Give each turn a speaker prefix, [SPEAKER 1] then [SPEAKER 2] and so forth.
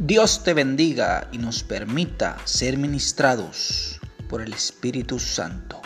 [SPEAKER 1] Dios te bendiga y nos permita ser ministrados por el Espíritu Santo.